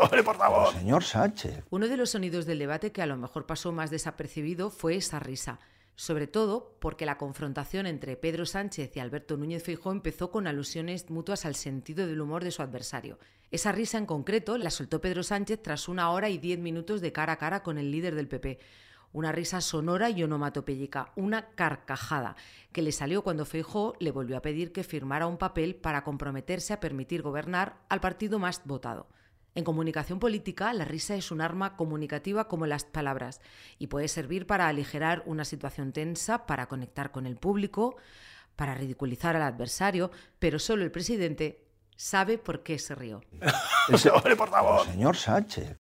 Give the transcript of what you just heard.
Hombre, por favor. Señor Sánchez. Uno de los sonidos del debate que a lo mejor pasó más desapercibido fue esa risa sobre todo porque la confrontación entre Pedro Sánchez y Alberto Núñez Feijóo empezó con alusiones mutuas al sentido del humor de su adversario. Esa risa en concreto la soltó Pedro Sánchez tras una hora y diez minutos de cara a cara con el líder del PP. Una risa sonora y onomatopéyica, una carcajada, que le salió cuando Feijóo le volvió a pedir que firmara un papel para comprometerse a permitir gobernar al partido más votado. En comunicación política, la risa es un arma comunicativa como las palabras y puede servir para aligerar una situación tensa, para conectar con el público, para ridiculizar al adversario, pero solo el presidente sabe por qué se rió. Hombre, por favor. Señor Sánchez.